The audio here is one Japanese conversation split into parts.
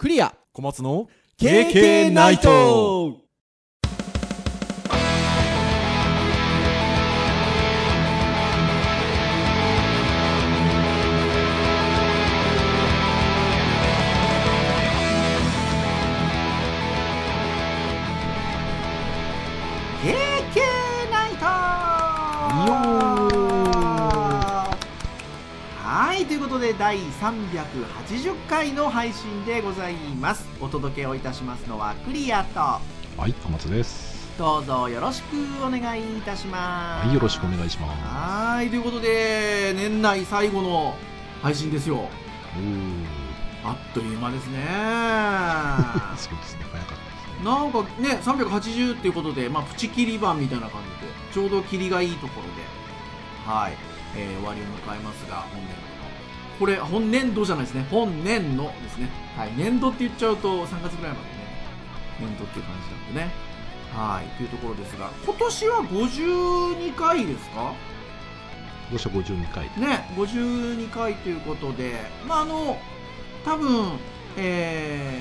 クリア。小松の KK ナイトで第380回の配信でございますお届けをいたしますのはクリアとはい、小松です。どうぞよろしくお願いいたしますはい、よろしくお願いします。はいということで年内最後の配信ですよあっという間ですね そうですね、早かった。なんかね380っていうことで、まあ、プチ切り版みたいな感じでちょうど切りがいいところではい、えー終わりを迎えますが本年これ本年度じゃないですね。本年のですね。はい。年度って言っちゃうと3月ぐらいまでね年度っていう感じなんでね。はい。というところですが今年は52回ですか？どうした52回。ね52回ということでまああの多分え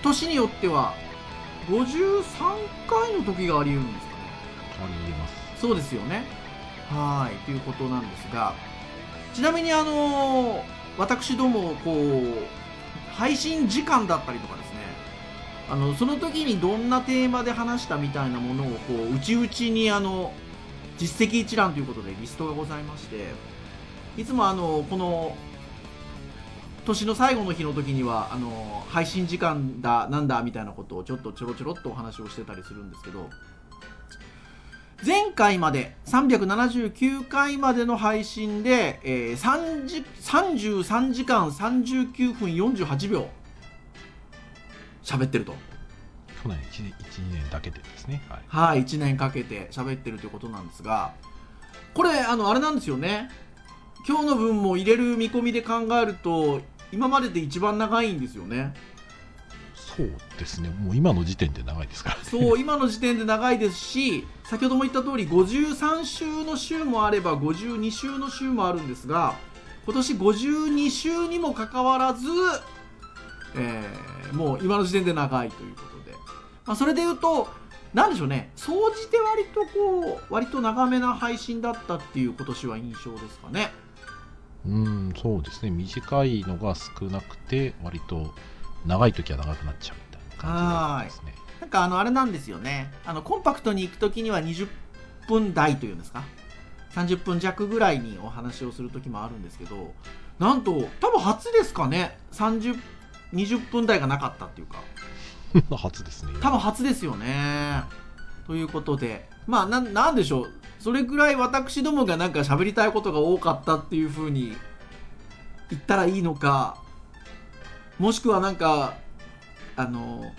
ー年によっては53回の時があり得るんですかね。ありえます。そうですよね。はい。ということなんですがちなみにあの私どもこう配信時間だったりとかですね。あのその時にどんなテーマで話したみたいなものをこう内々にあの実績一覧ということでリストがございましていつもあのこの年の最後の日の時にはあの配信時間だなんだみたいなことをちょっとちょろちょろっとお話をしてたりするんですけど前回まで379回までの配信で、えー、30 33時間39分48秒喋ってると去年 1, 1、2年だけでですね。はい。はい1年かけて喋ってるということなんですがこれあのあれなんですよね今日の分も入れる見込みで考えると今までで一番長いんですよねそうですね、もう今の時点で長いですから、ね。そう今の時点で長いですし先ほども言った通り53週の週もあれば52週の週もあるんですが今年52週にもかかわらず、えーもう今の時点で長いということで、まあ、それで言うとなんでしょうね。総じて割とこう割と長めな配信だったっていう今年は印象ですかね。うん、そうですね、短いのが少なくて、割と長い時は長くなっちゃうみたいな感じですね。なんかあのあれなんですよね。あのコンパクトに行く時には20分台というんですか？30分弱ぐらいにお話をする時もあるんですけどなんと多分初ですかね？30 20分台がなかったっていうか。初ですね。多分初ですよね。ということで。まあなんなんでしょう？それぐらい私どもがなんか喋りたいことが多かったっていう風に言ったらいいのかもしくはなんかあの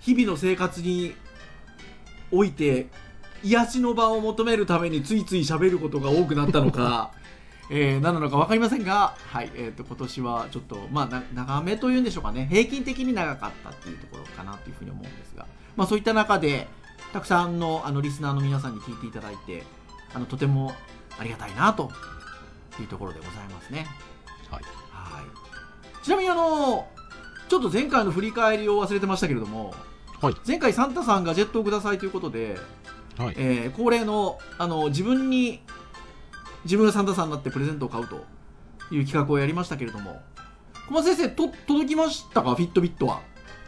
日々の生活において癒しの場を求めるためについつい喋ることが多くなったのか、えー、何なのか分かりませんが、はいえー、と今年はちょっと、まあ、な長めというんでしょうかね平均的に長かったっていうところかなというふうに思うんですが、まあ、そういった中でたくさんのあのリスナーの皆さんに聞いていただいてあのとてもありがたいなというところでございますね。はい。はい、ちなみにあのちょっと前回の振り返りを忘れてましたけれども、はい。前回サンタさんガジェットをくださいということで、はい。えー恒例のあの自分に自分がサンタさんになってプレゼントを買うという企画をやりましたけれども小松先生と届きましたか？フィットビットは。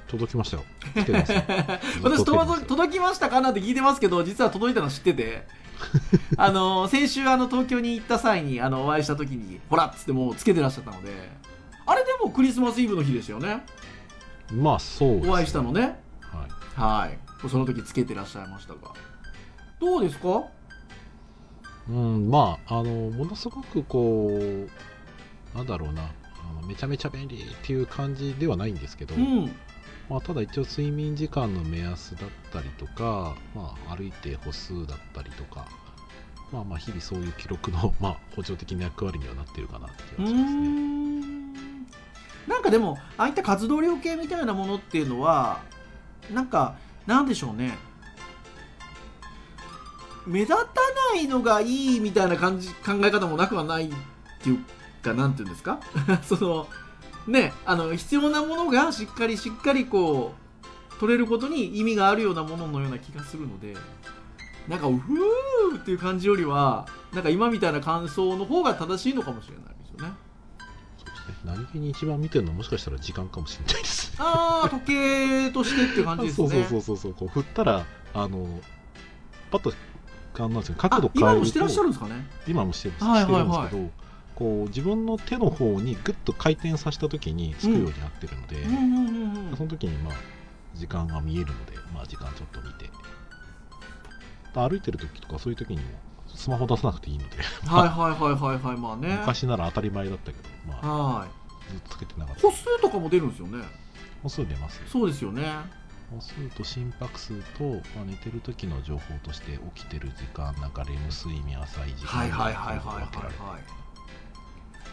届きましたよ。私届届きましたかなんて聞いてますけど実は届いたの知ってて。あの先週あの東京に行った際にあのお会いした時にほらっつってもうつけてらっしゃったのであれでもクリスマスイブの日ですよね。まあ、そうですね。お会いしたのね。はい。はい。その時つけてらっしゃいましたが。どうですか？うん、まあ、あの、ものすごくこう、なんだろうな、あのめちゃめちゃ便利っていう感じではないんですけど、うん。まあ、ただ一応睡眠時間の目安だったりとか、まあ、歩いて歩数だったりとか、まあまあ日々そういう記録の、まあ、補助的な役割にはなってるかなって気がしますね。なんかでもああいった活動量計みたいなものっていうのはなんかなんでしょうね。目立たないのがいいみたいな感じ考え方もなくはないっていうかなんていうんですか？そのねあの必要なものがしっかりしっかりこう取れることに意味があるようなもののような気がするのでなんかうふーっていう感じよりはなんか今みたいな感想の方が正しいのかもしれないですよね。何気に一番見てるのはもしかしたら時間かもしれないです。ああ時計としてっていう感じですね。そうそうそうそう。こう振ったらあのパッとあなんですよ角度あ変えると今もしてらっしゃるんですかね。今もしてる,、はいはいはい。してるんですけどこう自分の手の方にグッと回転させた時につくようになってるので、その時にまあ時間が見えるので、まあ、時間ちょっと見て。歩いてる時とかそういう時にもスマホ出さなくていいので。はいはいはいはいはいまあね。昔なら当たり前だったけど、まあ、はい。ずっとつけてなかった。歩数とかも出るんですよね。歩数出ますそうですよね。歩数と心拍数と、まあ、寝てる時の情報として起きてる時間なんかレム睡眠浅い時間はいはいはいはい分けられてはい。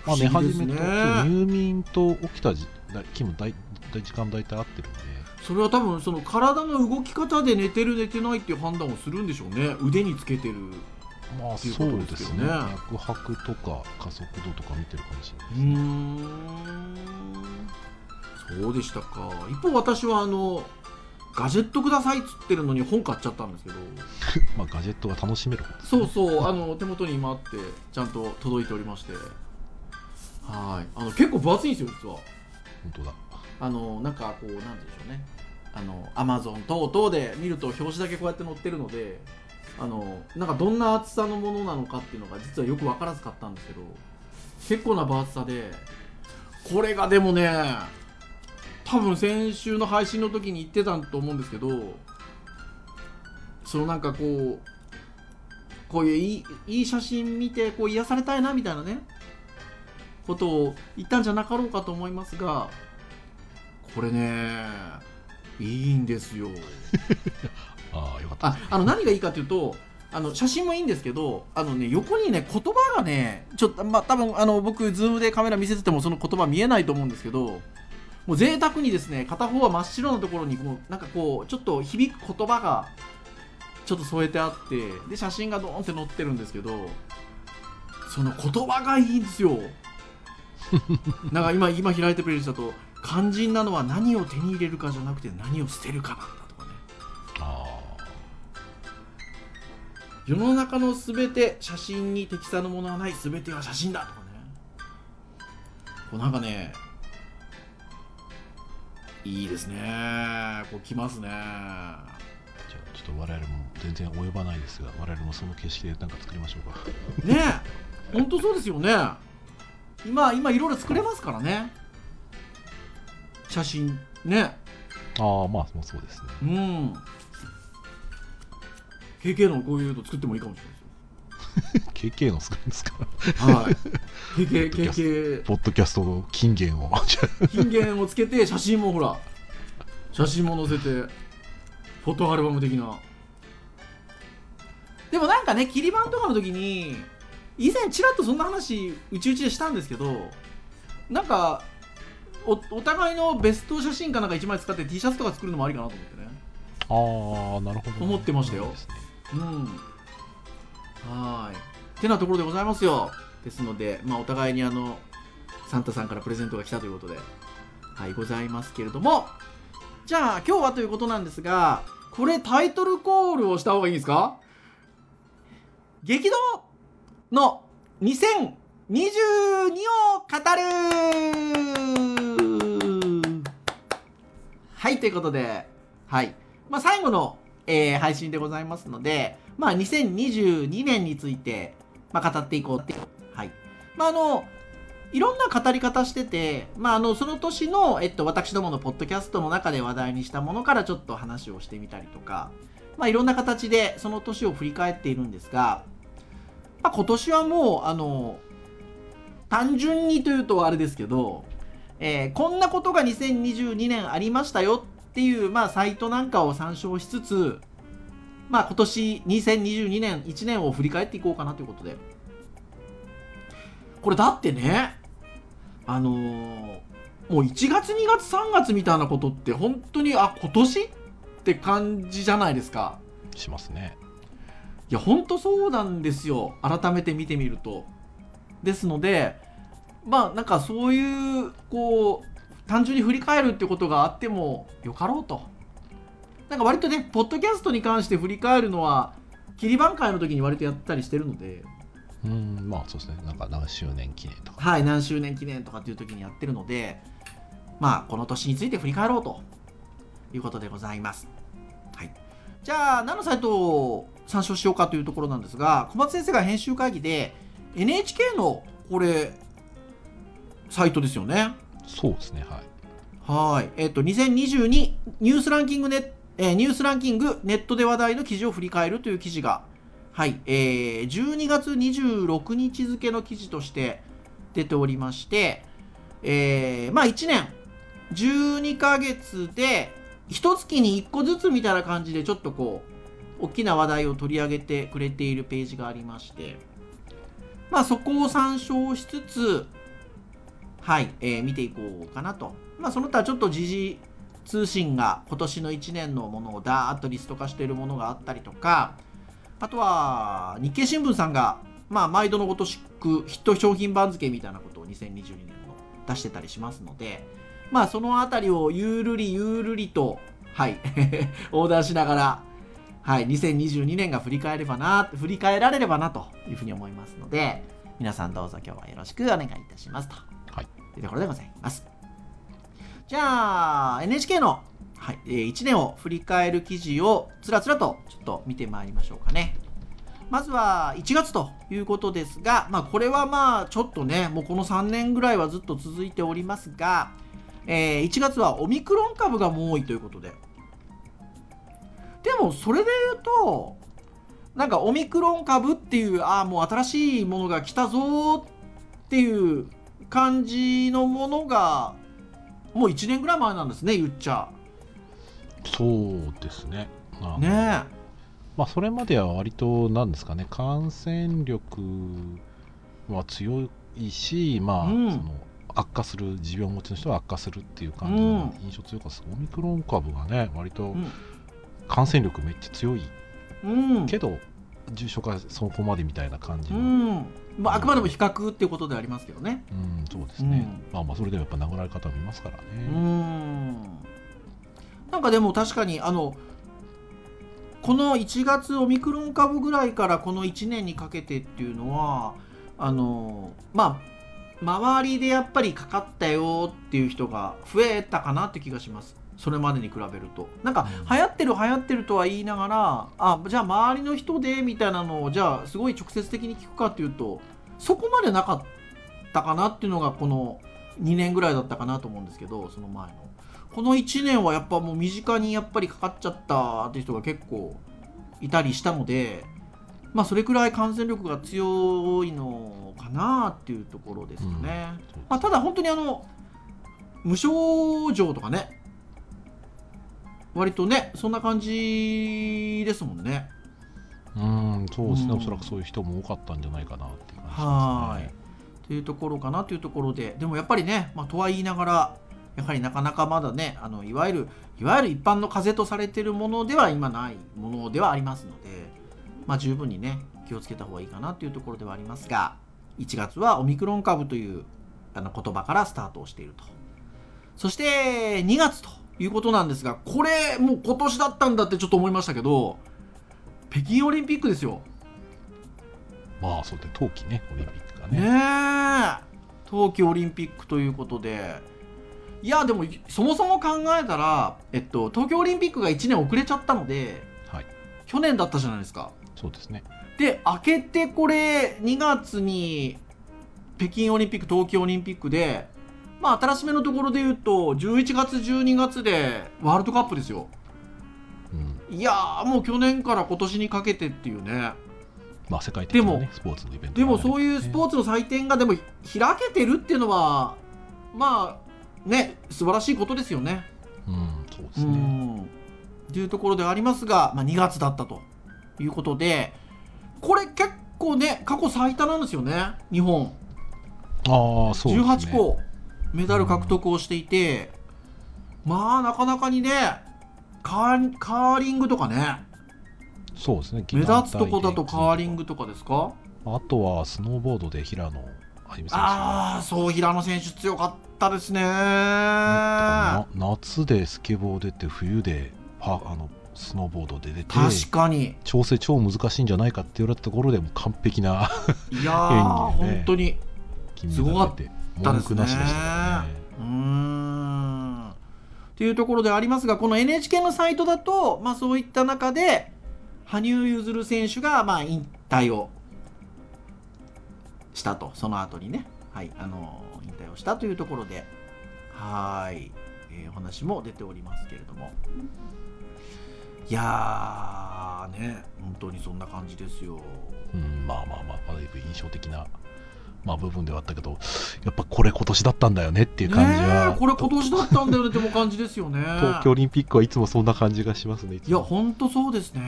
まあ、寝始めと、ね入眠と起きたじだ気も大大時間大体合ってるので。それは多分その体の動き方で寝てる寝てないっていう判断をするんでしょうね。腕につけてるまあそうですすね。脈拍とか加速度とか見てるかもしれうないーです、ん。そうでしたか。一方私はあのガジェットくださいっつってるのに本買っちゃったんですけど。まあガジェットが楽しめることですそうそう。あの手元に今あってちゃんと届いておりまして。はい。あの結構分厚いんですよ実は。本当だ。あのなんかこうなんでしょうね。あのアマゾン等々で見ると表紙だけこうやって載ってるのであのなんかどんな厚さのものなのかっていうのが実はよく分からず買ったんですけど結構な分厚さでこれがでもね多分先週の配信の時に言ってたと思うんですけどそのなんかこうこういういいいい写真見てこう癒されたいなみたいなねことを言ったんじゃなかろうかと思いますがこれねいいんですよ。ああよかった。ああの何がいいかというとあの写真もいいんですけどあのね横にね言葉がねちょっとまあ多分あの僕ズームでカメラ見せててもその言葉見えないと思うんですけどもう贅沢にですね片方は真っ白なところにもうなんかこうちょっと響く言葉がちょっと添えてあってで写真がドーンって載ってるんですけどその言葉がいいんですよ。なんか今今開いてくれる人だと肝心なのは何を手に入れるかじゃなくて何を捨てるかなんだとかね。あ世の中のすべて写真に適さぬものはない。すべては写真だとかね。こうなんかねいいですね。こうきますね。あじゃあちょっと我々も全然及ばないですが我々もその形式で何か作りましょうか。ねえ。本当そうですよね。今今いろいろ作れますからね。写真。ね。ああまあそうですね。うん KK のこういうの作ってもいいかもしれない KK の作るんですか？はい。KK KK ポッドキャストの金言を。金言をつけて写真もほら写真も載せてフォトアルバム的な。でもなんかね切り板とかの時に以前ちらっとそんな話うちうちでしたんですけどなんかおお互いのベスト写真かなんか1枚使って T シャツとか作るのもありかなと思ってね。ああなるほど。思ってましたよ。そうん。はい。てなところでございますよ。ですので、まあ、お互いにあのサンタさんからプレゼントが来たということで。はいございますけれども。じゃあ今日はということなんですがこれタイトルコールをした方がいいんですか？激動の2022を語る。はいということで。はい。まあ、最後の、えー配信でございますので、まあ、2022年について、まあ、語っていこうって。はい。まあ、あの、いろんな語り方してて、まあ、あの、その年の、えっと、私どものポッドキャストの中で話題にしたものからちょっと話をしてみたりとか、まあ、いろんな形でその年を振り返っているんですが、まあ、今年はもう、あの、単純にというとあれですけど、えーこんなことが2022年ありましたよっていう、まあ、サイトなんかを参照しつつ、まあ、今年2022年1年を振り返っていこうかなということで。これだってねあのーもう1月2月3月みたいなことって本当にあ今年って感じじゃないですか。しますね。いや本当そうなんですよ。改めて見てみると。ですのでまあなんかそういうこう単純に振り返るってことがあってもよかろうと。なんか割とねポッドキャストに関して振り返るのは切り番会の時に割とやったりしてるので。うんまあそうですね。なんか何周年記念とか。はい何周年記念とかっていう時にやってるのでまあこの年について振り返ろうということでございます。はい。じゃあ何のサイトを参照しようかというところなんですが小松先生が編集会議で NHK のこれサイトですよねそうですねはい。はい。えっ、と2022ニュースランキングネえーニュースランキングネットで話題の記事を振り返るという記事がはい、えー12月26日付の記事として出ておりまして、えーまあ1年12ヶ月で一月に1個ずつみたいな感じでちょっとこう大きな話題を取り上げてくれているページがありましてまあそこを参照しつつはい、えー見ていこうかなとまあその他ちょっと時事通信が今年の1年のものをダーッとリスト化しているものがあったりとかあとは日経新聞さんが、まあ、毎度のごとしくヒット商品番付みたいなことを2022年の出してたりしますので、まあ、そのあたりをゆるりゆるりと、はい、横断しながら、はい、2022年が振り返ればな、振り返られればなというふうに思いますので、皆さんどうぞ今日はよろしくお願いいたしますと。というところでございます。じゃあ、NHK の、はいえー1年を振り返る記事をつらつらとちょっと見てまいりましょうかね。まずは1月ということですが、まあ、これはまあちょっとね、もうこの3年ぐらいはずっと続いておりますが、えー1月はオミクロン株がもう多いということで。でもそれで言うと、なんかオミクロン株っていう、ああ、もう新しいものが来たぞっていう感じのものが、もう1年ぐらい前なんですね、言っちゃ。そうですね。ねまあそれまでは割と何ですかね感染力は強いしまあ、うん。その悪化する持病持ちの人は悪化するっていう感じの印象強かったです、オミクロン株がね割とうん。感染力めっちゃ強いうん。けど重症化そこまでみたいな感じうの、うん。ん。まあ、あくまでも比較っていうことでありますけどね。そうですね、うん。まあまあそれでもやっぱ殴られ方もいますからね、うーん。なんかでも確かにあのこの1月オミクロン株ぐらいからこの1年にかけてっていうのはあのまあ周りでやっぱりかかったよっていう人が増えたかなって気がしますそれまでに比べると。なんかうん。流行ってる流行ってるとは言いながらあじゃあ周りの人でみたいなのをじゃあすごい直接的に聞くかっていうとそこまでなかったかなっていうのがこの2年ぐらいだったかなと思うんですけどその前の。この1年はやっぱもう身近にやっぱりかかっちゃったっていう人が結構いたりしたのでまあそれくらい感染力が強いのかなっていうところですよね、そうですまあ、ただ本当にあの無症状とかね割とねそんな感じですもんね。うんそうですね、うん。おそらくそういう人も多かったんじゃないかなっていう感じですね。はい。というところかなというところで。でもやっぱりね、まあ、とは言いながらやはりなかなかまだねあのいわゆるいわゆる一般の風邪とされているものでは今ないものではありますので、まあ、十分にね気をつけた方がいいかなというところではありますが1月はオミクロン株というあの言葉からスタートをしていると。そして2月ということなんですがこれもう今年だったんだってちょっと思いましたけど北京オリンピックですよ。まあそうで冬季ねオリンピックがね。ねえ。冬季オリンピックということで。いやでもそもそも考えたら、えっと、東京オリンピックが1年遅れちゃったのではい。去年だったじゃないですか。そうですね。で明けてこれ2月に北京オリンピック冬季オリンピックでまあ新しめのところで言うと11月12月でワールドカップですよ。うん。いやーもう去年から今年にかけてっていうね。まあ世界的な、でもね、スポーツのイベントでもそういうスポーーツの祭典がでも開けてるっていうのはまあね素晴らしいことですよね。ツ、うん、そうですうねんというところでありますが、まあ、2月だったということでこれ結構ね過去最多なんですよね日本。ああそうですね。18個メダル獲得をしていて、まあなかなかにねカーカーリングとかね。そうですね目立つとこだとカーリングとかですか？あとはスノーボードで平野歩選手。ああそう平野選手強かったですね。な夏でスケボー出て冬でパあのスノーボードで出て確かに。調整超難しいんじゃないかって言われたところでもう完璧ないやー、演技でね本当に。金メダル出て。た文句なしでしたからね。うーん。っていうところでありますがこの NHK のサイトだと、まあ、そういった中で羽生結弦選手がまあ引退をしたと。その後にね、はい、あの引退をしたというところで。はい、えーお話も出ておりますけれども。いやーね本当にそんな感じですよ。うん、まあまあまあだいぶ印象的な、まあ、部分ではあったけどやっぱこれ今年だったんだよねっていう感じは、ねえこれ今年だったんだよね っても感じですよね。東京オリンピックはいつもそんな感じがしますねいやも本当そうですね。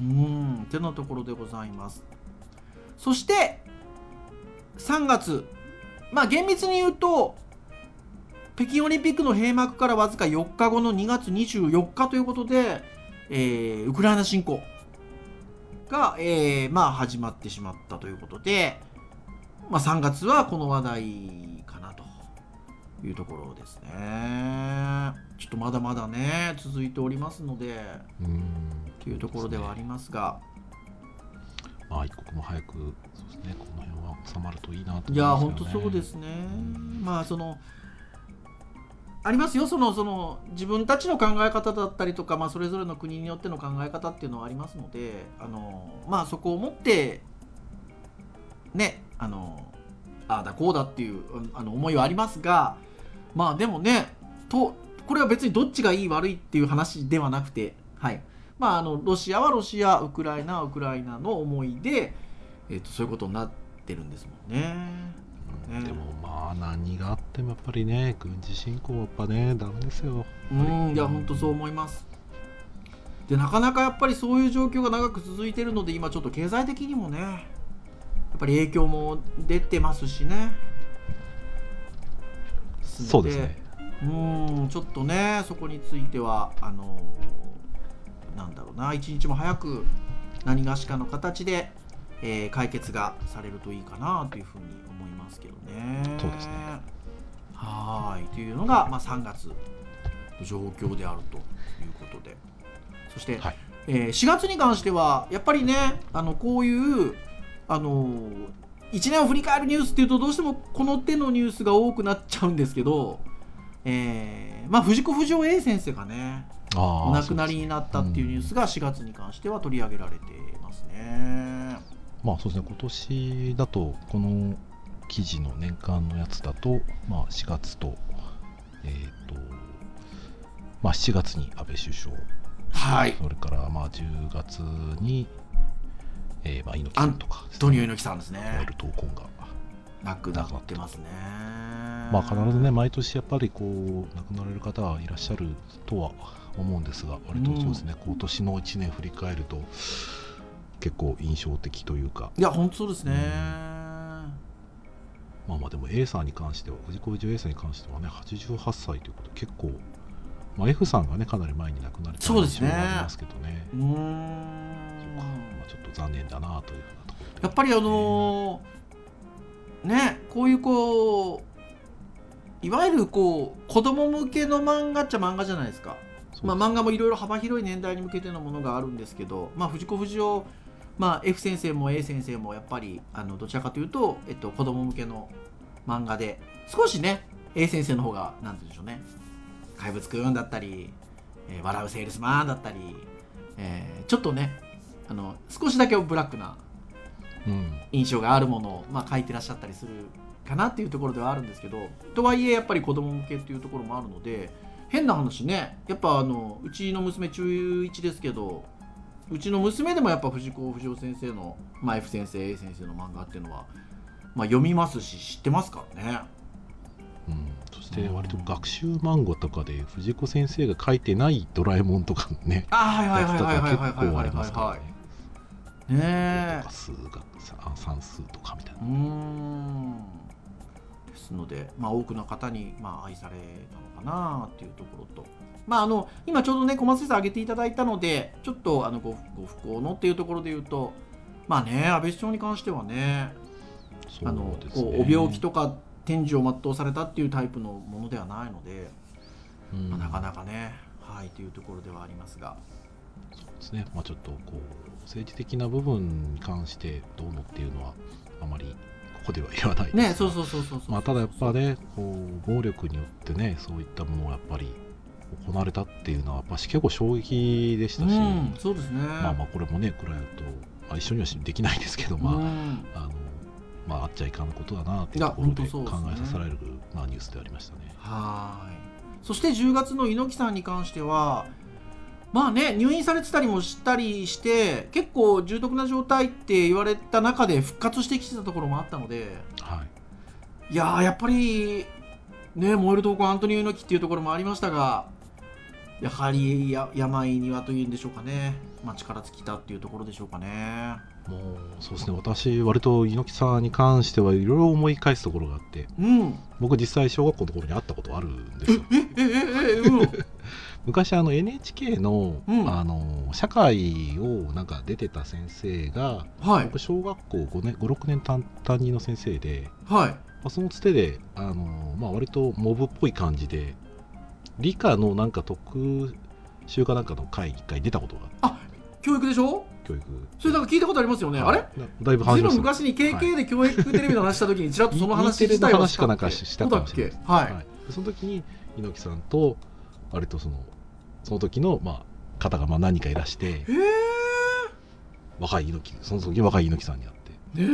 うんてなところでございます。そして3月。まあ厳密に言うと北京オリンピックの閉幕からわずか4日後の2月24日ということで、えーウクライナ侵攻が、えーまあ、始まってしまったということで、まあ、3月はこの話題かなというところですね。ちょっとまだまだね続いておりますのでうんというところではありますがまあ一刻も早くそうですねこの辺は収まるといいなといや思いますよね本当そうですね。まあそのありますよそのその自分たちの考え方だったりとか、まあ、それぞれの国によっての考え方っていうのはありますのであの、まあ、そこを持ってねあのああだこうだっていうあの思いはありますがまあでもねとこれは別にどっちがいい悪いっていう話ではなくてはいまああのロシアはロシアウクライナはウクライナの思いで、えっとそういうことになってるんですもんね。ねうんでもまあ何があってもやっぱりね軍事侵攻はやっぱねダメですようん、いや、本当そう思います。で、なかなかやっぱりそういう状況が長く続いているので、今ちょっと経済的にもね、やっぱり影響も出てますしね。そうですね。うん、ちょっとね、そこについては、あのなんだろうな、一日も早く何がしかの形で、えー解決がされるといいかなというふうにますけどね。そうですね。はーい。というのが、まあ、3月の状況であるということで。そして、はい。えー4月に関してはやっぱりねあのこういうあの1年を振り返るニュースっていうとどうしてもこの手のニュースが多くなっちゃうんですけど、えーまあ、藤子不二雄 A 先生がねお亡くなりになったっていうニュースが4月に関しては取り上げられてますね。まあそうですね。今年だとこの記事の年間のやつだと、まあ、4月と,、えーとまあ、7月に安倍首相。はい。それからまあ10月に、えーまあ、猪木さんとかね、ドニオ猪木さんですね。ゆる闘魂が、亡くなってますね。まあ、必ずね毎年やっぱりこう亡くなられる方はいらっしゃるとは思うんですが割とそうですね、今年の1年振り返ると結構印象的というか。いや、本当そうですね。まあまあでも A さんに関しては藤子不二雄 A さんに関してはね88歳ということで結構、まあ、F さんがねかなり前に亡くなれたそうですね。ありますけどね。うーん。まあ、ちょっと残念だなというふうなところでやっぱりあのーね、こういうこう、いわゆるこう、子供向けの漫画っちゃ漫画じゃないですか。まあ、漫画もいろいろ幅広い年代に向けてのものがあるんですけど、まあ、藤子不二雄、まあ、F 先生も A 先生もやっぱりあのどちらかというと、えっと、子供向けの漫画で少しね A 先生の方がなんて言うんでしょうね。怪物くんだったり、えー笑うセールスマンだったり、えーちょっとねあの少しだけブラックなうん。印象があるものを、まあ、書いてらっしゃったりするかなっていうところではあるんですけどとはいえやっぱり子供向けっていうところもあるので変な話ねやっぱあのうちの娘中1ですけどうちの娘でもやっぱ藤子不二雄先生の、まあ、F 先生 A 先生の漫画っていうのは、まあ、読みますし知ってますからね。うん、そして割と学習漫画とかで藤子先生が書いてないドラえもんとかねあはいはいやつとはいはいか結構ありますからはねいねとか数学さ算数とかみたいな。えうーん。ですので、まあ、多くの方に、まあ、愛されたのかなっていうところと、まあ、あの今ちょうどね小松先生挙げていただいたのでちょっとあのごご不幸のっていうところで言うとまあね安倍首相に関してはねあのこうお病気とか天寿を全うされたっていうタイプのものではないので、うん。まあなかなかねはいというところではありますが。そうですね、まあ、ちょっとこう政治的な部分に関してどうのっていうのはあまりここでは言わないですが。ねそうそうそうそうそう。まあ、ただやっぱねこう暴力によってねそういったものがやっぱり行われたっていうのはやっぱし結構衝撃でしたし、うんそうですね。まあまあこれもねクライアント、まあ、一緒にはできないですけど、まあうん。あのまあ、あっちゃいかんことだなっていうところで考えさせられる、まあ、ニュースでありましたね。はい。そして10月の猪木さんに関してはまあね入院されてたりもしたりして結構重篤な状態って言われた中で復活してきてたところもあったのではい。いやーやっぱりね燃える闘魂アントニオ猪木っていうところもありましたがやはりや病にはというんでしょうかね、まあ、力尽きたっていうところでしょうかね。もうそうですね。私割と猪木さんに関してはいろいろ思い返すところがあってうん。僕実際小学校の頃に会ったことあるんですよ。昔あの NHK の,、うん。あの社会をなんか出てた先生がはい。僕小学校5年56年担担任の先生で、はい。まあ、そのつてであの、まあ、割とモブっぽい感じで理科のなんか特集かなんかの会一回出たことがあって。教育でしょ？教育。それなんか聞いたことありますよね、あれ？だだいぶ話昔に KK で教育テレビの話した時にちらっとその話 E 自体はの話かなんかししたかもしれない。はい、はい、でその時に猪木さんと割とそのその時の、まあ、方がまあ何人かいらして。へえ若い猪木その時若い猪木さんに会って。ね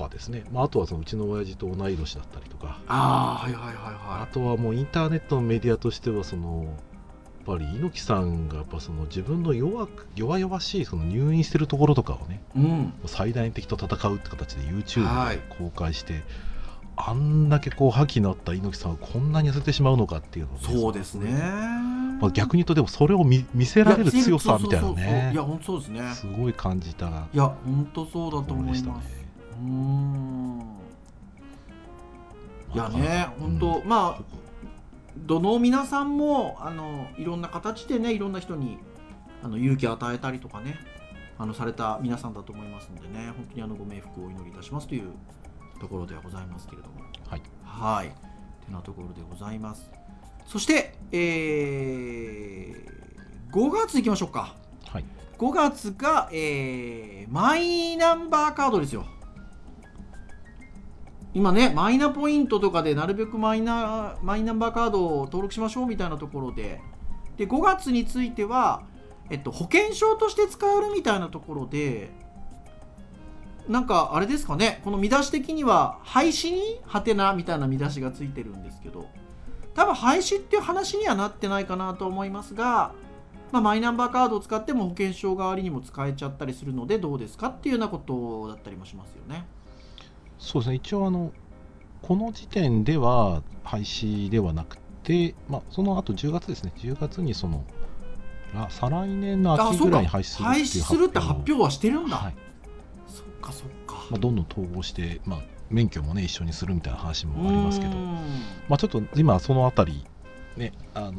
かですね、まあ、あとはそのうちの親父と同い年だったりとか。ああはいはいはいあはとはもうインターネットのメディアとしてはそのやっぱり猪木さんがやっぱその自分の弱く弱々しいその入院してるところとかをねいうん。最大の敵と戦うって形で YouTube はい。で公開して、あんだけこう覇気のあった猪木さんがこんなに痩せてしまうのかっていうのそうですね、まあ、逆に言うとでもそれを見見せられる強さみたいなね。いや本当そうですね。すごい感じたいや本当そうだと思いましたね。うーん。いやねまあ本当、まあどの皆さんもあのいろんな形でねいろんな人にあの勇気を与えたりとかねあのされた皆さんだと思いますのでね本当にあのご冥福をお祈りいたしますというところではございますけれども。はい。はい。てなところでございます。そして、えー、5月いきましょうか。はい。5月が、えーマイナンバーカードですよ今ねマイナポイントとかでなるべくマイナマイナンバーカードを登録しましょうみたいなところでで5月については、えっと、保険証として使えるみたいなところでなんかあれですかねこの見出し的には廃止にハテナみたいな見出しがついてるんですけど多分廃止っていう話にはなってないかなと思いますがまあ、マイナンバーカードを使っても保険証代わりにも使えちゃったりするのでどうですかっていうようなことだったりもしますよね。そうですね一応あのこの時点では廃止ではなくて、まあ、その後10月ですね10月にそのら再来年の秋ぐらいに廃止するっていう廃止するって発表はしてるんだ。はいそっかそっか。まあ、どんどん統合して、まあ、免許もね一緒にするみたいな話もありますけどまあ、ちょっと今そのあたりねあの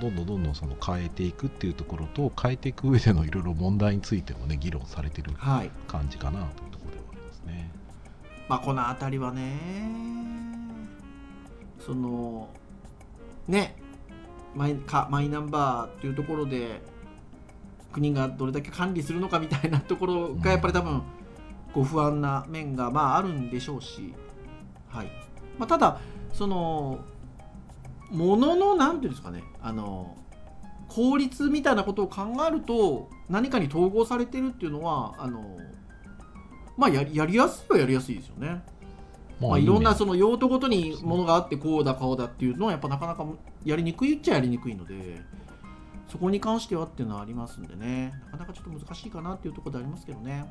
どんどんどんどんその変えていくっていうところと変えていく上でのいろいろ問題についてもね議論されてるはい。感じかなというところではありますね。まあこの辺りはね。そのね。マイかマイナンバーっていうところで国がどれだけ管理するのかみたいなところがやっぱり多分こう不安な面がまああるんでしょうし、はい。まあ、ただそのもののなんていうんですかね。あの効率みたいなことを考えると何かに統合されてるっていうのはあのまあやりやりやすいはやりやすいですよね。まあ、いろんなその用途ごとにものがあってこうだこうだっていうのはやっぱなかなかやりにくいっちゃやりにくいのでそこに関してはっていうのはありますんでね。なかなかちょっと難しいかなっていうところでありますけどね、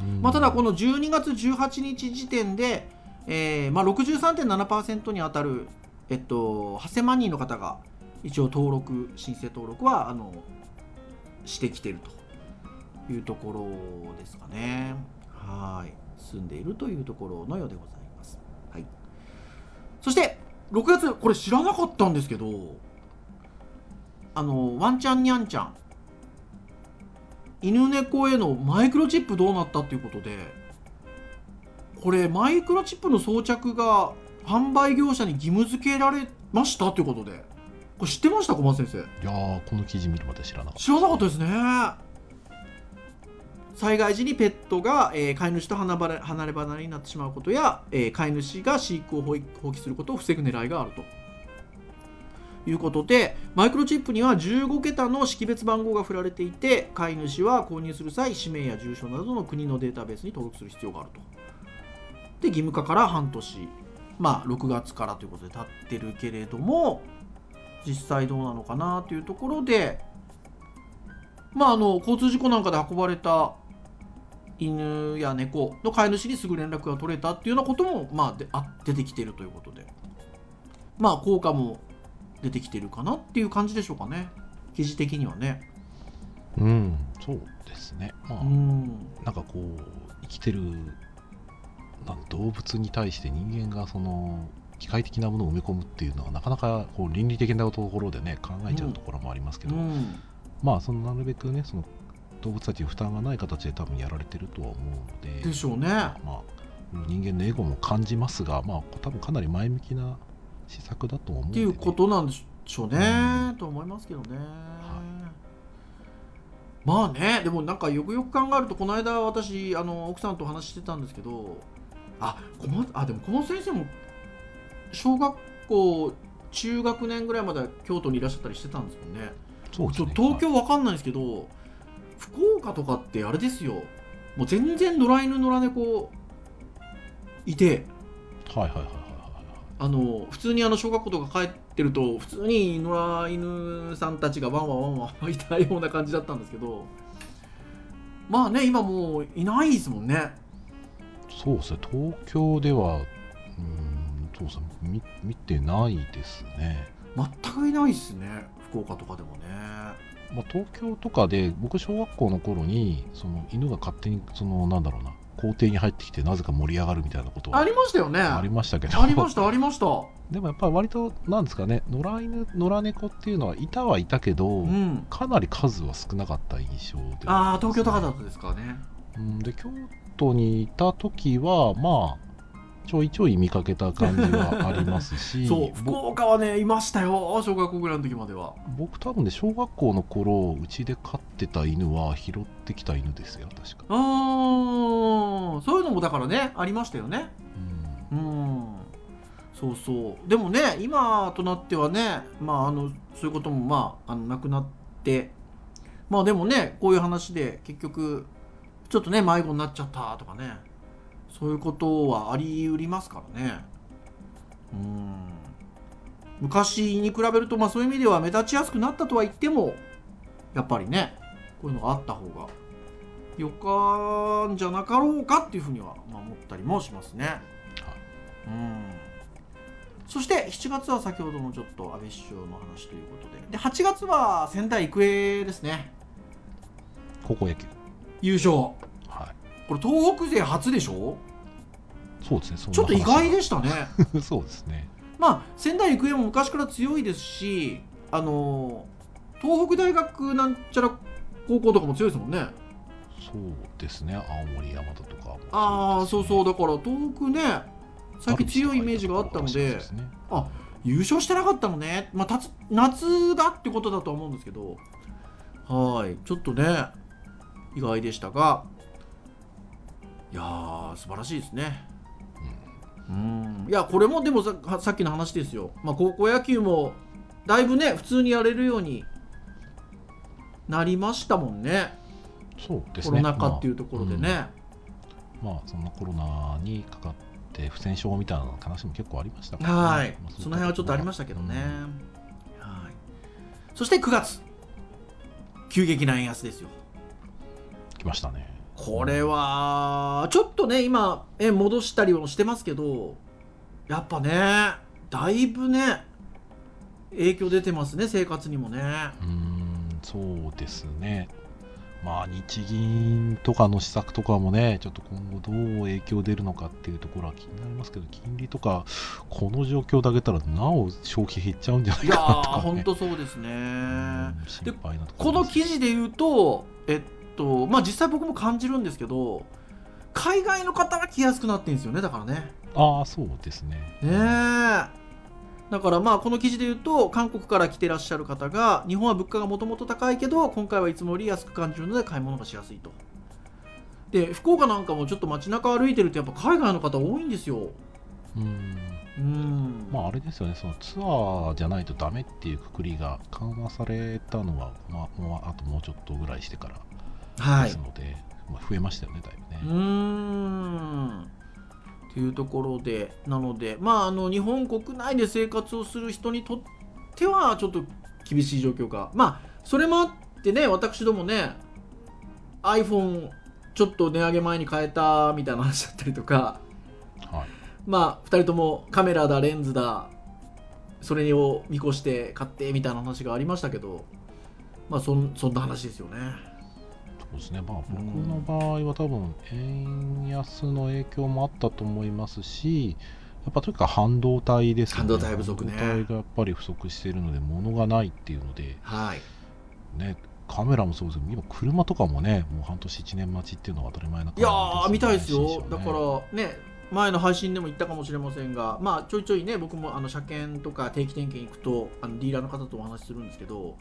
うん。まあ、ただこの12月18日時点で、えーまあ、63.7%に当たる、えっと、8000万人の方が一応登録申請登録はあのしてきてるというところですかね。はい。住んでいるというところのようでございます、はい、そして6月これ知らなかったんですけどあのワンちゃんにゃんちゃん。犬猫へのマイクロチップどうなったっていうことでこれマイクロチップの装着が販売業者に義務付けられましたということでこれ知ってました？小松先生。いやーこの記事見るまで知らなかっ知らなかったですね災害時にペットが、えー飼い主と離れ離れ離れになってしまうことや、えー飼い主が飼育を放棄放棄することを防ぐ狙いがあると。いうことでマイクロチップには15桁の識別番号が振られていて飼い主は購入する際氏名や住所などの国のデータベースに登録する必要があると。で義務化から半年。まあ6月からということで経ってるけれども実際どうなのかなというところでまああの交通事故なんかで運ばれた犬や猫の飼い主にすぐ連絡が取れたっていうようなことも、まあ、であ出てきているということで。まあ効果も出てきてるかなっていう感じでしょうかね。記事的にはね。たうんそうですね。まあ、うん。なんかこう生きてるなん動物に対して人間がその機械的なものを埋め込むっていうのはなかなかこう倫理的なところでね考えちゃうところもありますけど、うん。まあそのなるべくねその動物たちに負担がない形で多分やられてるとは思うので。でしょうね。まあ人間のエゴも感じますがまあ多分かなり前向きな施策だと思うっていうことなんでしょうね、うん。と思いますけどね、まあねでもなんかよくよく考えるとこの間私あの奥さんとお話ししてたんですけどあこのあでもこの先生も小学校中学年ぐらいまでは京都にいらっしゃったりしてたんですもんね。そうね。東京わかんないんですけど福岡とかってあれですよ。もう全然野良犬野良猫いて。はいはいはいはいはい。あの普通にあの小学校とか帰ってると普通に野良犬さんたちがワンワンワンワンいたような感じだったんですけどまあね今もういないですもんねそうですね東京ではうんそうですね見見てないですね全くいないですね福岡とかでもねまあ、東京とかで僕小学校の頃にその犬が勝手にそのなんだろうな校庭に入ってきてなぜか盛り上がるみたいなことはありましたよね。ありましたけど。ありましたありました。でもやっぱり割となんですかね野良犬野良猫っていうのはいたはいたけど、うん。かなり数は少なかった印象で、ああ東京とかだとですかねうんで京都にいた時はまあちょいちょい見かけた感じはありますし。そう福ぼ岡はねいましたよ小学校ぐらいの時までは。僕多分ね小学校の頃うちで飼ってた犬は拾ってきた犬ですよ確か、あーそういうのもだからねありましたよね。うん。うん。そうそう。でもね今となってはねまああのそういうこともまああのなくなって。まあでもねこういう話で結局ちょっとね迷子になっちゃったとかねそういうことはあり得りますからね。うん。昔に比べるとまあそういう意味では目立ちやすくなったとは言ってもやっぱりねこういうのがあった方がよかんじゃなかろうかっていうふうにはまあ思ったりもしますね。うん。そして7月は先ほどのちょっと安倍首相の話ということで。で8月は仙台育英ですね。高校野球。優勝。はい。これ東北勢初でしょ？そうですねちょっと意外ででしたね。そうですね。まあ仙台育英も昔から強いですしあの東北大学なんちゃら高校とかも強いですもんね。そうですね。青森山田とかもああそうそう。だだから東北ね最近強いイメージがあったので。ね。あ優勝してなかったのね、まあ、たつ夏がってことだとは思うんですけど。はい。ちょっとね意外でしたが。いやー素晴らしいですねうん。いやこれもでもささっきの話ですよ、まあ、高校野球もだいぶね普通にやれるようになりましたもんね。そうですね。コロナ禍っていうところでね、まあ、そんなコロナにかかって不戦勝みたいな話も結構ありましたから、はい。まあその辺はちょっとありましたけどね、うん。はい。そして9月。急激な円安ですよ。来ましたねこれはちょっとね今円戻したりもしてますけどやっぱねだいぶね影響出てますね生活にもね。うーんそうですね。まあ日銀とかの施策とかもねちょっと今後どう影響出るのかっていうところは気になりますけど金利とかこの状況だけたらなお消費減っちゃうんじゃないいやかなとか、ね、ーほんとそうですね。うん心配なとここの記事で言うとえっとまあ実際僕も感じるんですけど海外の方が来やすくなってるんですよねだからね。ああそうですね。ねえ。だからまあこの記事で言うと韓国から来てらっしゃる方が日本は物価がもともと高いけど今回はいつもより安く感じるので買い物がしやすいと。で福岡なんかもちょっと街中歩いてるとやっぱ海外の方多いんですよ。うん。うん。まああれですよねそのツアーじゃないとダメっていうくくりが緩和されたのは、まあ、あともうちょっとぐらいしてからすので、まあ、増えましたよねだいぶうね、ーん。っていうところでなのでまああの日本国内で生活をする人にとってはちょっと厳しい状況か。まあそれもあってね私どもね iPhone ちょっと値上げ前に変えたみたいな話だったりとか。はい。まあ2人ともカメラだレンズだそれを見越して買ってみたいな話がありましたけどまあそんそんな話ですよねそうですね。まあ僕の場合は多分円安の影響もあったと思いますしやっぱとにかく半導体ですよね。半導体不足ね。半導体がやっぱり不足しているので物がないっていうのではい。ねカメラもそうですけど今車とかもねもう半年1年待ちっていうのは当たり前な感じいやー見たいですよ。だからね前の配信でも言ったかもしれませんがまあちょいちょいね僕もあの車検とか定期点検行くとあのディーラーの方とお話しするんですけど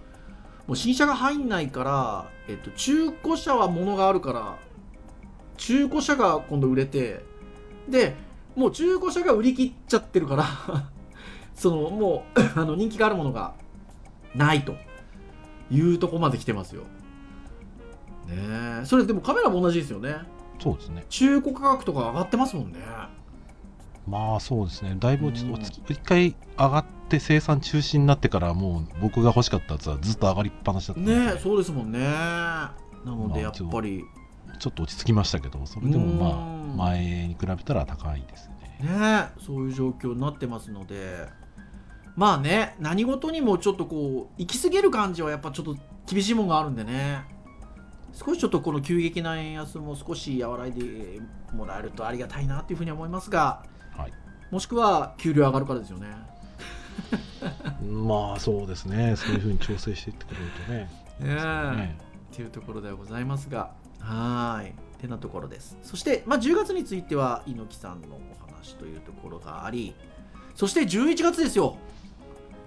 もう新車が入んないから、えっと、中古車は物があるから中古車が今度売れてでもう中古車が売り切っちゃってるから そのもうあの人気があるものがないというとこまで来てますよ。ねえそれでもカメラも同じですよね。そうですね中古価格とか上がってますもんね。まあそうですねだいぶちょっうんと一回上がって生産中止になってからもう僕が欲しかったやつはずっと上がりっぱなしだったねえそうですもんね。なのでやっぱり、ちょっと落ち着きましたけどそれでもうん。まあ前に比べたら高いですよね。ねえそういう状況になってますので。まあね何事にもちょっとこう行き過ぎる感じはやっぱちょっと厳しいもんがあるんでね。少しちょっとこの急激な円安も少し和らいでもらえるとありがたいなっていうふうに思いますが。はい。もしくは給料上がるからですよね。まあそうですね。そういうふうに調整していってくれるとね。ねね。っていうところではございますが。はーいてなところです。そして、まあ、10月については猪木さんのお話というところがありそして11月ですよ。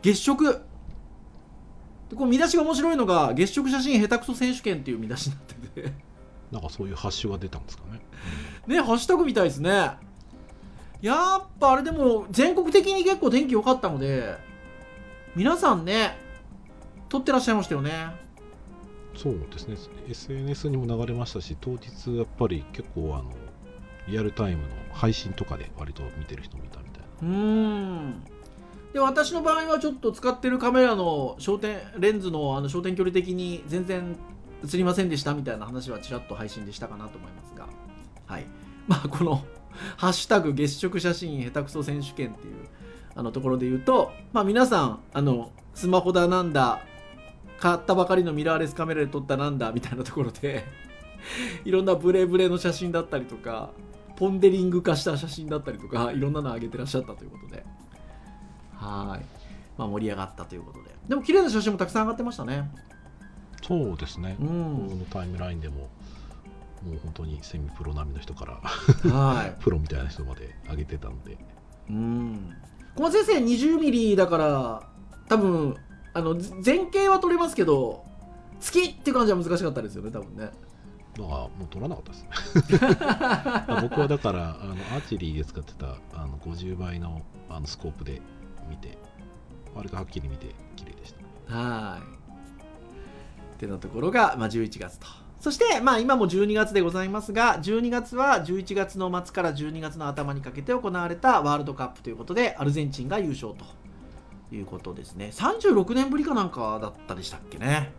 月食。でこの見出しが面白いのが月食写真下手くそ選手権っていう見出しになってて。なんかそういうハッシュが出たんですかね、ねハッシュタグみたいですねやっぱあれでも全国的に結構天気良かったので皆さんね撮ってらっしゃいましたよね。そうですね。SNS にも流れましたし当日やっぱり結構あのリアルタイムの配信とかで割と見てる人もいたみたいな。うーん。で私の場合はちょっと使ってるカメラの焦点レンズのあの焦点距離的に全然映りませんでしたみたいな話はちらっと配信でしたかなと思いますが。はい。まあこの「ハッシュタグ月食写真下手くそ選手権」っていうあのところで言うとまあ皆さんあのスマホだなんだ買ったばかりのミラーレスカメラで撮ったなんだみたいなところで いろんなブレブレの写真だったりとかポンデリング化した写真だったりとかいろんなの上げてらっしゃったということで。はい、まあ、盛り上がったということで。でも綺麗な写真もたくさん上がってましたね。そうですね、うこんのタイムラインでももう本当にセミプロ並みの人からは プロみたいな人まで上げてたので。いうん。小松先生20ミリだから多分あのぜ前景は撮れますけど月っていう感じは難しかったですよね多分ね。だからもう取らなかったですね。僕はだからあのアーチェリーで使ってたあの50倍のあのスコープで見てあれがはっきり見て綺麗でした。はい。ってなところが、まあ、11月とそして、まあ、今も12月でございますが12月は11月の末から12月の頭にかけて行われたワールドカップということでアルゼンチンが優勝ということですね。36年ぶりかなんかだったでしたっけね。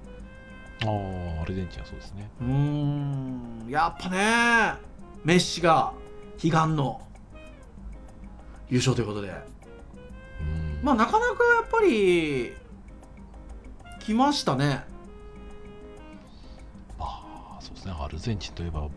ああアルゼンチンはそうですね。うーん。やっぱねメッシが悲願の優勝ということで。うん。まあなかなかやっぱり来ましたね。まあそうですね。アルゼンチンといえばもう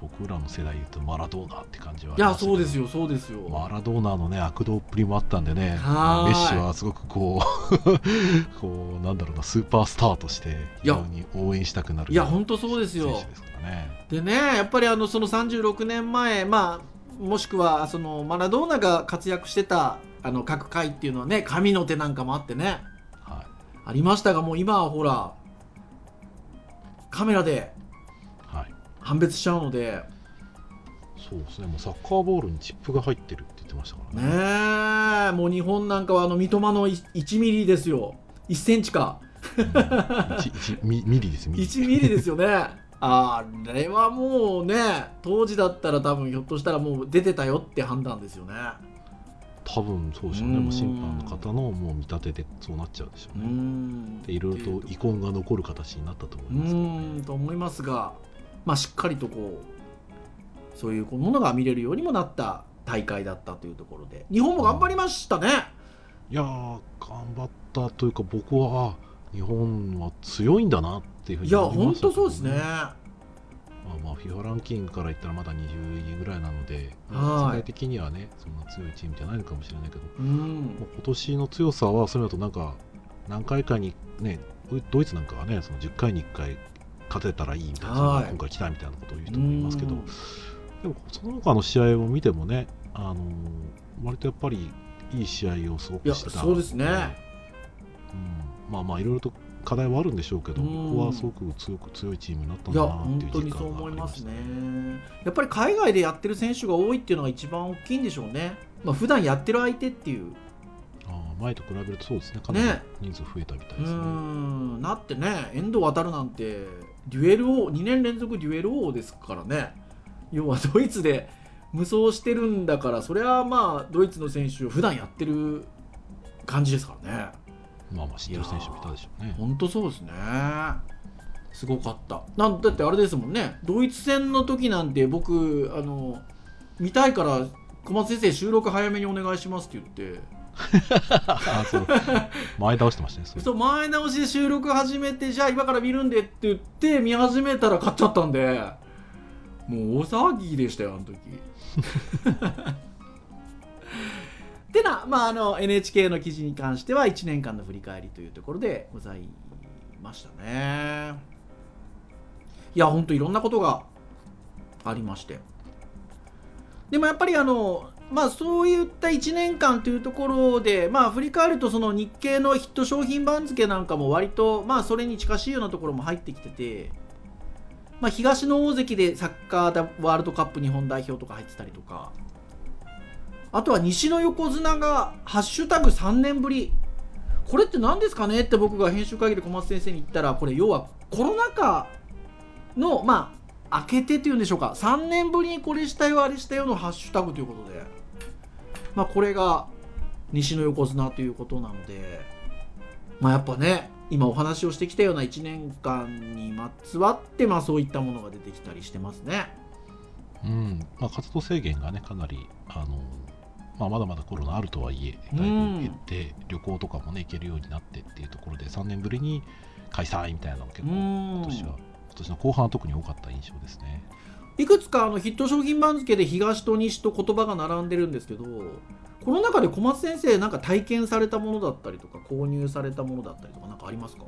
僕らの世代でいうとマラドーナって感じはいやそうですよそうですよ。マラドーナのね悪道っぷりもあったんでねメはい。ッシはすごくこう こうなんだろうなスーパースターとして非常に応援したくなるいや本当そうですよ。選手ですからね。でねやっぱりあのその36年前まあもしくはそのマラドーナが活躍してたあの各回っていうのはね神の手なんかもあってね。はい。ありましたがもう今はほらカメラではい判別しちゃうので。そうですね。もうサッカーボールにチップが入ってるって言ってましたからね。ねえ。もう日本なんかはあの三笘の1ミリですよ。1センチか。うん。一一ミミリです。ミリ。1ミリですよね。あれはもうね当時だったら多分ひょっとしたらもう出てたよって判断ですよね。多分そうでしょうね。うん。もう審判の方のもう見立てでそうなっちゃうでしょううねん。でいろいろと遺恨が残る形になったと思いうますけどーん。と思いますが、まあ、しっかりとこうそういうものが見れるようにもなった大会だったというところで日本も頑張りましたね。いやー頑張ったというか僕はあ日本は強いんだなっていうふうにいや思いましたけど本当そうですね。まあまあ FIFA ランキングから言ったらまだ20位ぐらいなのではい世界的にはねそんな強いチームじゃないのかもしれないけどうん今年の強さはそれだとなんか何回かにねドドイツなんかはねその10回に1回勝てたらいいみたいな、はい。今回来たみたいなことを言う人もいますけどうんでもその他の試合を見てもねあのー割とやっぱりいい試合をすごくしてた。そうですね。うん、まあまあいろいろと課題はあるんでしょうけど、うん。ここはすごく強く強いチームになったんだなっていう実感がそう思いまありますね。やっぱり海外でやってる選手が多いっていうのが一番大きいんでしょうね。まあ普段やってる相手っていう。あー前と比べるとそうですね。かなりね。人数増えたみたいですね。ん。なってね遠藤航なんてデュエル王2年連続デュエル王ですからね。要はドイツで無双してるんだからそれはまあドイツの選手を普段やってる感じですからね。まあまあ知ってる選手もいたでしょうね。本当そうですね。すごかった。なんだってあれですもんね。ドイツ戦の時なんて僕あの見たいから小松先生収録早めにお願いしますって言って あそう。前倒してましたねそう前倒しで収録始めてじゃあ今から見るんでって言って見始めたら買っちゃったんで。もう大騒ぎでしたよあの時。でな、まあ、あの NHK の記事に関しては1年間の振り返りというところでございましたね。いや本当いろんなことがありまして。でもやっぱりあのまあそういった1年間というところでまあ振り返るとその日経のヒット商品番付なんかも割とまあそれに近しいようなところも入ってきててまあ東の大関でサッカーワールドカップ日本代表とか入ってたりとかあとは西の横綱が「ハッシュタグ #3 年ぶり」これって何ですかねって僕が編集会議で小松先生に言ったらこれ要はコロナ禍のまあ明けてというんでしょうか。3年ぶりにこれしたよあれしたよのハッシュタグということで。まあこれが西の横綱ということなのでまあやっぱね今お話をしてきたような1年間にまつわってまあそういったものが出てきたりしてますね。うん。まあ、活動制限がねかなりあの、まあ、まだまだコロナあるとはいえだいうん。ぶ減って、旅行とかもね行けるようになってっていうところで3年ぶりに開催みたいなのが結構うん。今年は今年の後半は特に多かった印象ですねいくつかあのヒット商品番付で東と西と言葉が並んでるんですけどこの中で小松先生なんか体験されたものだったりとか購入されたものだったりとか何かありますか？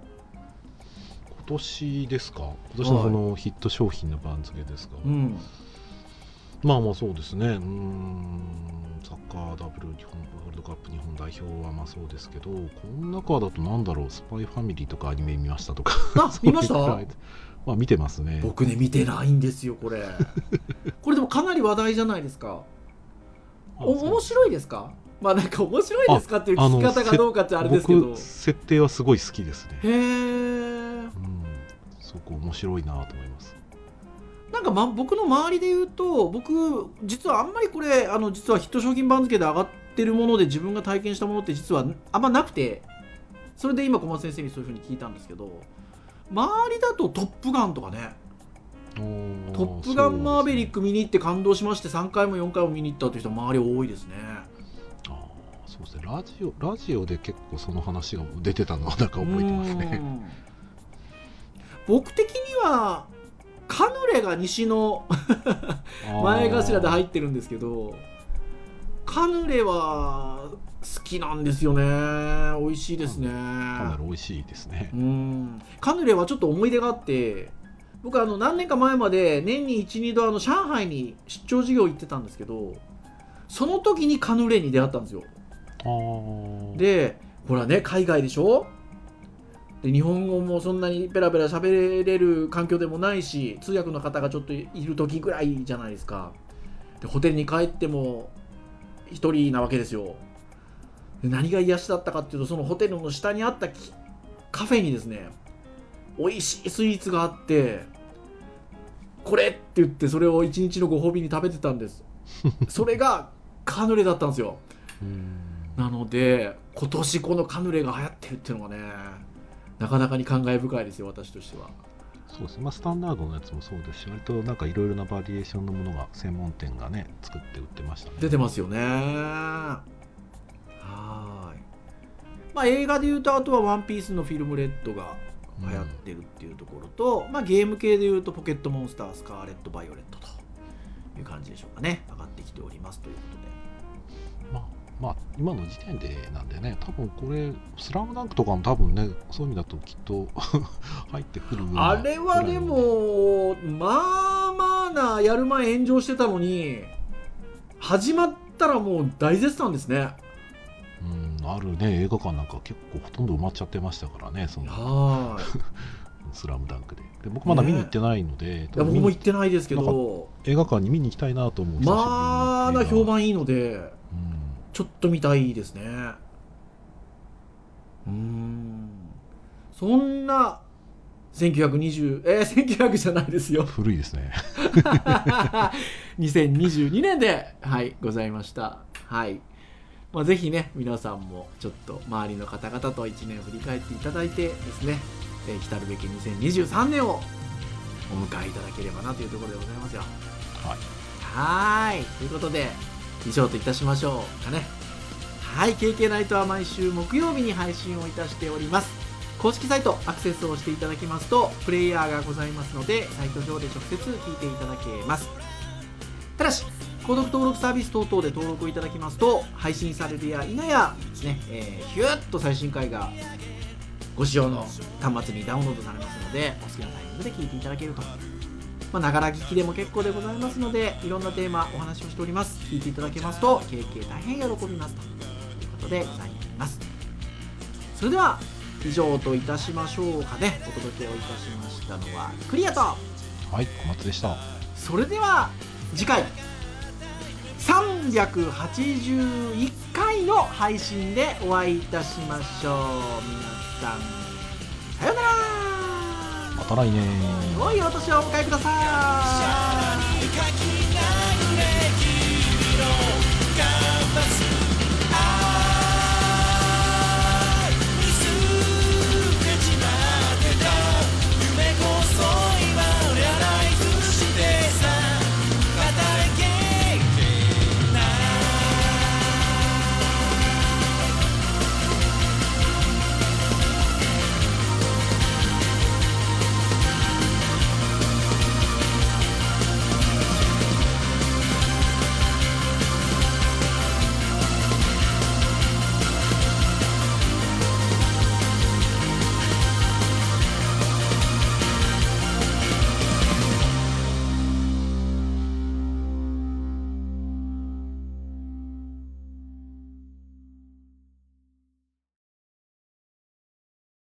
今年ですか？今年のそのヒット商品の番付ですか、うん。まあまあそうですね。うーん。サッカーダブル日本ワールドカップ日本代表はまあそうですけどこの中だとなんだろう？スパイファミリーとかアニメ見ましたとか。あ見ました？まあ見てますね。僕ね見てないんですよこれ。これでもかなり話題じゃないですか。お面白いですか？まあなんか面白いですかっていう聞き方がどうかってあれですけど。僕設定はすごい好きですね。へえうん。すごく面白いなと思います。なんか、ま、僕の周りで言うと僕実はあんまりこれあの実はヒット商品番付で上がってるもので自分が体験したものって実はあんまなくてそれで今小松先生にそういうふうに聞いたんですけど周りだと「トップガン」とかね「トップガンマーベリックク」見に行って感動しまして3回も4回も見に行ったという人周り多いですね。そうですね。ラジオラジオで結構その話が出てたのはなんか覚えてますね。うん。僕的にはカヌレが西の前頭で入ってるんですけどカヌレは好きなんですよね。美味しいですね。かなり美味しいですね。うん。カヌレはちょっと思い出があって僕あの何年か前まで年に12度あの上海に出張授業行ってたんですけどその時にカヌレに出会ったんですよ。でほらね海外でしょ？で日本語もそんなにペラペラ喋れる環境でもないし通訳の方がちょっといる時ぐらいじゃないですか。でホテルに帰っても一人なわけですよ。で何が癒しだったかっていうとそのホテルの下にあったきカフェにですね美味しいスイーツがあってこれって言ってそれを一日のご褒美に食べてたんです。それがカヌレだったんですよ。うん。なので今年このカヌレが流行ってるっていうのがねなかなかに感慨深いですよ私としては。そうですね、まあ、スタンダードのやつもそうですし割となんかいろいろなバリエーションのものが専門店がね作って売ってましたね。出てますよねはーい。まあ映画でいうとあとは「ワンピースのフィルムレッドが流行ってるっていうところと、まあゲーム系でいうとポケットモンスタースカーレット・バイオレットという感じでしょうかね。上がってきておりますということで。まあまあ今の時点でなんでね。多分これ「スラムダンクとかも多分ねそういう意味だときっと 入ってくるあれはでもまあまあなやる前炎上してたのに始まったらもう大絶賛ですねうんあるね映画館なんか結構ほとんど埋まっちゃってましたからねそのは「スラムダンクで。で僕まだ見に行ってないので、いいや僕も行ってないですけど。映画館に見に行きたいなと思うまあな評判いいのでうん。ちょっと見たいですね。うーん。そんな1920えー、1900じゃないですよ。古いですね。2022年ではいございました。はいまあ、ぜひね皆さんもちょっと周りの方々と1年振り返っていただいてですね、えー、来たるべき2023年をお迎えいただければなというところでございますよ。はい。はーい。ということで以上といたしましょうかね。はい。KK ナイトは毎週木曜日に配信をいたしております。公式サイトアクセスをしていただきますとプレイヤーがございますのでサイト上で直接聞いていただけます。ただし購読登録サービス等々で登録をいただきますと配信されるや否やですね、えー、ヒューッと最新回がご使用の端末にダウンロードされますのでお好きなタイミングで聞いていただけると。まあながら聞きでも結構でございますのでいろんなテーマお話をしております。聞いていただけますと経験大変喜びますということでございます。それでは以上といたしましょうかね。お届けをいたしましたのはクリアと。はい小松でした。それでは次回381回の配信でお会いいたしましょう。皆さんさようなら。また来年。良いお年をお迎えください